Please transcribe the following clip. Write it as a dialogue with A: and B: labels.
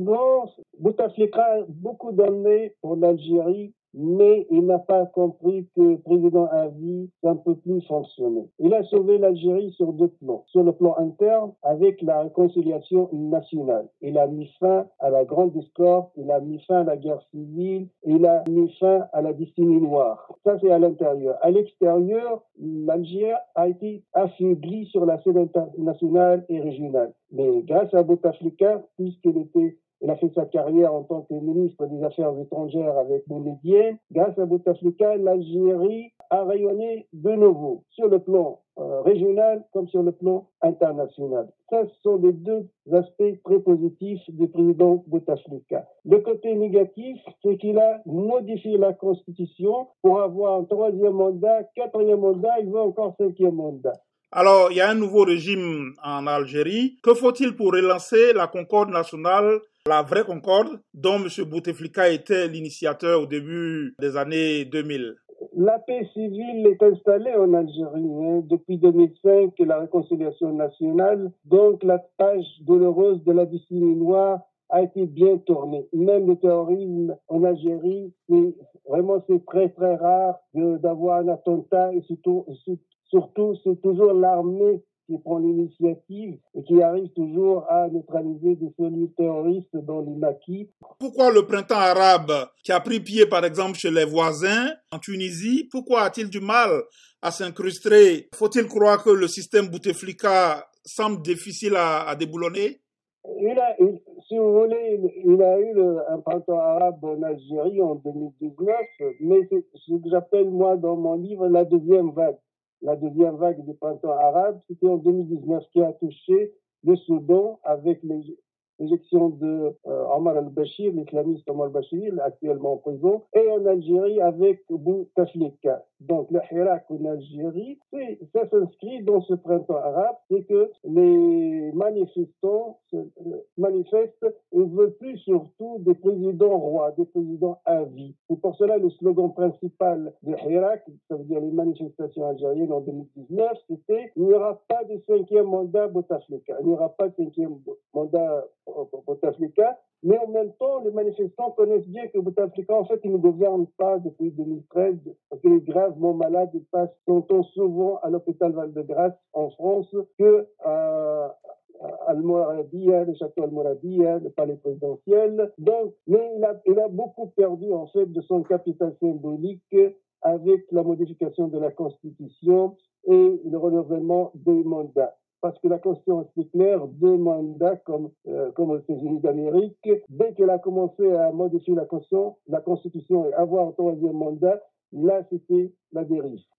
A: Non, Bouteflika a beaucoup donné pour l'Algérie mais il n'a pas compris que le président Avi, ça ne plus fonctionner. Il a sauvé l'Algérie sur deux plans. Sur le plan interne, avec la réconciliation nationale. Il a mis fin à la grande discorde, il a mis fin à la guerre civile, il a mis fin à la destinée noire. Ça, c'est à l'intérieur. À l'extérieur, l'Algérie a été affaiblie sur la scène internationale et régionale. Mais grâce à Bouteflika, puisqu'il était il a fait sa carrière en tant que ministre des Affaires étrangères avec Boumediene. Grâce à Bouteflika, l'Algérie a rayonné de nouveau sur le plan euh, régional comme sur le plan international. Ça, ce sont les deux aspects très positifs du président Bouteflika. Le côté négatif, c'est qu'il a modifié la constitution pour avoir un troisième mandat, quatrième mandat, il veut encore cinquième mandat.
B: Alors, il y a un nouveau régime en Algérie. Que faut-il pour relancer la concorde nationale la vraie concorde dont M. Bouteflika était l'initiateur au début des années 2000
A: la paix civile est installée en Algérie hein, depuis 2005, la réconciliation nationale. Donc la page douloureuse de la décennie noire a été bien tournée. Même le terrorisme en Algérie, c'est vraiment très très rare d'avoir un attentat et surtout, surtout c'est toujours l'armée qui prend l'initiative et qui arrive toujours à neutraliser des cellules terroristes dans les maquis.
B: Pourquoi le printemps arabe qui a pris pied par exemple chez les voisins en Tunisie, pourquoi a-t-il du mal à s'incruster Faut-il croire que le système Bouteflika semble difficile à, déboulonner?
A: Il a, si vous voulez, il, a eu un printemps arabe en Algérie en 2019, mais c'est ce que j'appelle moi dans mon livre la deuxième vague la deuxième vague du printemps arabe, c'était en 2019 qui a touché le Soudan avec l'éjection de euh, Omar al-Bashir, l'islamiste Omar al-Bashir, actuellement en prison, et en Algérie avec Bouteflika. Donc le Hirak en Algérie, ça s'inscrit dans ce printemps arabe, c'est que les manifestants euh, manifestent et veulent plus surtout des présidents rois, des présidents à vie. Et pour cela, le slogan principal de Hirak, ça veut dire les manifestations algériennes en 2019, c'était il n'y aura pas de cinquième mandat Bouteflika, il n'y aura pas de cinquième mandat Bouteflika, mais en même temps, les manifestants connaissent bien que Bouteflika, en fait, il ne gouverne pas depuis 2013 parce qu'il est gravement malade. Il passe son souvent à l'hôpital Val-de-Grâce en France que à, Al-Mouradia, le château Al-Mouradia, le palais présidentiel. Donc, mais il a, il a beaucoup perdu, en fait, de son capital symbolique avec la modification de la Constitution et le renouvellement des mandats parce que la Constitution est claire, deux mandats comme, euh, comme aux États-Unis d'Amérique. Dès qu'elle a commencé à modifier la Constitution, la Constitution et avoir un troisième mandat, là, c'était la dérive.